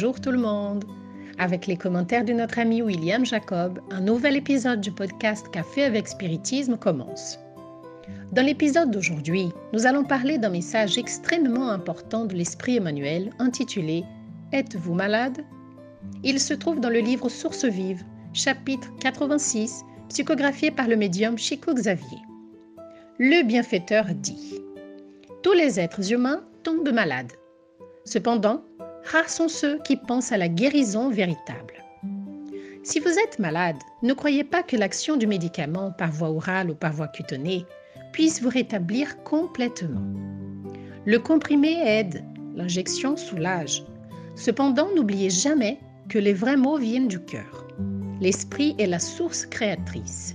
Bonjour tout le monde. Avec les commentaires de notre ami William Jacob, un nouvel épisode du podcast Café avec Spiritisme commence. Dans l'épisode d'aujourd'hui, nous allons parler d'un message extrêmement important de l'Esprit Emmanuel intitulé Êtes-vous malade? Il se trouve dans le livre Source vive, chapitre 86, psychographié par le médium Chico Xavier. Le bienfaiteur dit Tous les êtres humains tombent malades. Cependant, rares sont ceux qui pensent à la guérison véritable. Si vous êtes malade, ne croyez pas que l'action du médicament par voie orale ou par voie cutanée puisse vous rétablir complètement. Le comprimé aide, l'injection soulage. Cependant, n'oubliez jamais que les vrais mots viennent du cœur. L'esprit est la source créatrice.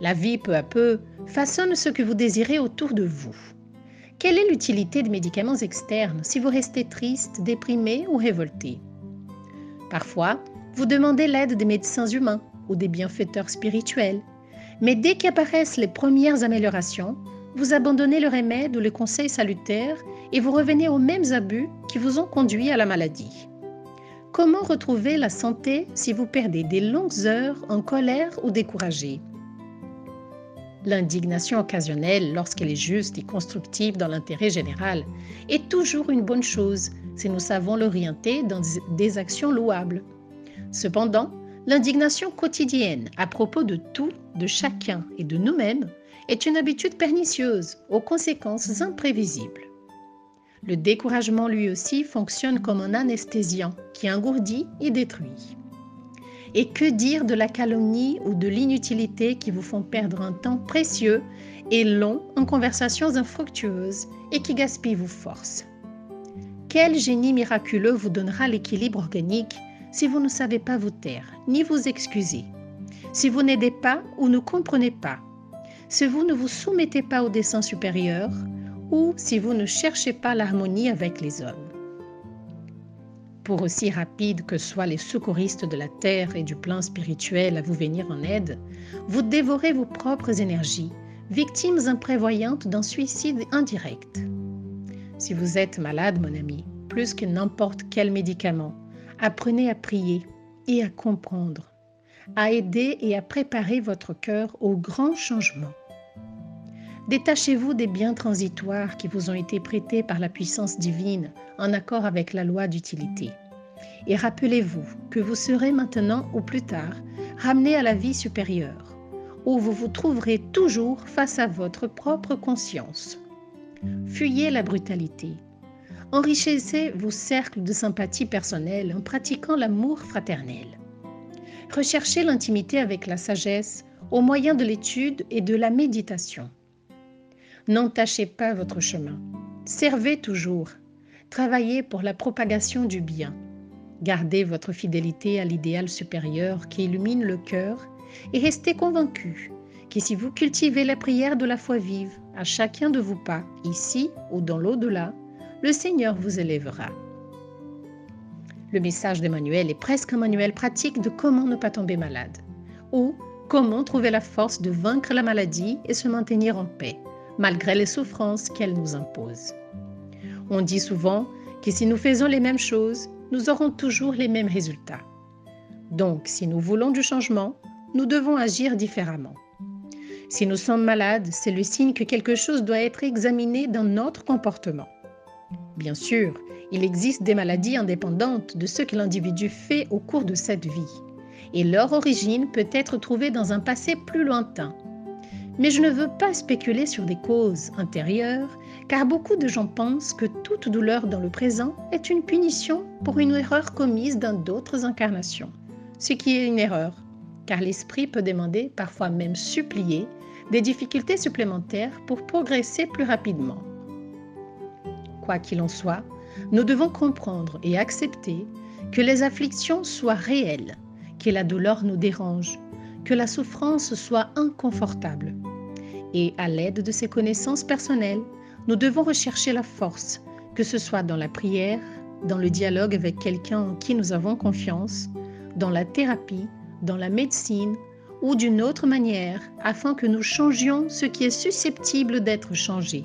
La vie, peu à peu, façonne ce que vous désirez autour de vous. Quelle est l'utilité des médicaments externes si vous restez triste, déprimé ou révolté? Parfois, vous demandez l'aide des médecins humains ou des bienfaiteurs spirituels, mais dès qu'apparaissent les premières améliorations, vous abandonnez le remède ou le conseil salutaire et vous revenez aux mêmes abus qui vous ont conduit à la maladie. Comment retrouver la santé si vous perdez des longues heures en colère ou découragé? L'indignation occasionnelle, lorsqu'elle est juste et constructive dans l'intérêt général, est toujours une bonne chose si nous savons l'orienter dans des actions louables. Cependant, l'indignation quotidienne à propos de tout, de chacun et de nous-mêmes est une habitude pernicieuse aux conséquences imprévisibles. Le découragement lui aussi fonctionne comme un anesthésiant qui engourdit et détruit. Et que dire de la calomnie ou de l'inutilité qui vous font perdre un temps précieux et long en conversations infructueuses et qui gaspillent vos forces? Quel génie miraculeux vous donnera l'équilibre organique si vous ne savez pas vous taire ni vous excuser? Si vous n'aidez pas ou ne comprenez pas? Si vous ne vous soumettez pas au dessein supérieur ou si vous ne cherchez pas l'harmonie avec les hommes? Pour aussi rapides que soient les secouristes de la terre et du plan spirituel à vous venir en aide, vous dévorez vos propres énergies, victimes imprévoyantes d'un suicide indirect. Si vous êtes malade, mon ami, plus que n'importe quel médicament, apprenez à prier et à comprendre, à aider et à préparer votre cœur au grand changement. Détachez-vous des biens transitoires qui vous ont été prêtés par la puissance divine en accord avec la loi d'utilité. Et rappelez-vous que vous serez maintenant ou plus tard ramené à la vie supérieure, où vous vous trouverez toujours face à votre propre conscience. Fuyez la brutalité. Enrichissez vos cercles de sympathie personnelle en pratiquant l'amour fraternel. Recherchez l'intimité avec la sagesse au moyen de l'étude et de la méditation. N'entachez pas votre chemin. Servez toujours. Travaillez pour la propagation du bien. Gardez votre fidélité à l'idéal supérieur qui illumine le cœur et restez convaincu que si vous cultivez la prière de la foi vive à chacun de vos pas, ici ou dans l'au-delà, le Seigneur vous élèvera. Le message d'Emmanuel est presque un manuel pratique de comment ne pas tomber malade ou comment trouver la force de vaincre la maladie et se maintenir en paix malgré les souffrances qu'elle nous impose. On dit souvent que si nous faisons les mêmes choses, nous aurons toujours les mêmes résultats. Donc, si nous voulons du changement, nous devons agir différemment. Si nous sommes malades, c'est le signe que quelque chose doit être examiné dans notre comportement. Bien sûr, il existe des maladies indépendantes de ce que l'individu fait au cours de cette vie, et leur origine peut être trouvée dans un passé plus lointain, mais je ne veux pas spéculer sur des causes intérieures, car beaucoup de gens pensent que toute douleur dans le présent est une punition pour une erreur commise dans d'autres incarnations. Ce qui est une erreur, car l'esprit peut demander, parfois même supplier, des difficultés supplémentaires pour progresser plus rapidement. Quoi qu'il en soit, nous devons comprendre et accepter que les afflictions soient réelles, que la douleur nous dérange, que la souffrance soit inconfortable. Et à l'aide de ces connaissances personnelles, nous devons rechercher la force, que ce soit dans la prière, dans le dialogue avec quelqu'un en qui nous avons confiance, dans la thérapie, dans la médecine ou d'une autre manière, afin que nous changions ce qui est susceptible d'être changé.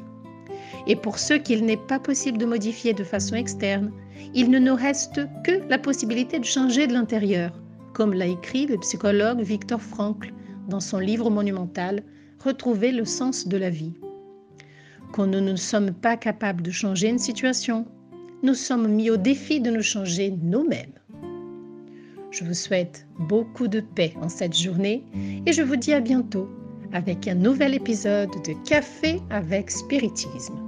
Et pour ceux qu'il n'est pas possible de modifier de façon externe, il ne nous reste que la possibilité de changer de l'intérieur, comme l'a écrit le psychologue Victor Frankl dans son livre monumental Retrouver le sens de la vie. Quand nous ne sommes pas capables de changer une situation, nous sommes mis au défi de nous changer nous-mêmes. Je vous souhaite beaucoup de paix en cette journée et je vous dis à bientôt avec un nouvel épisode de Café avec Spiritisme.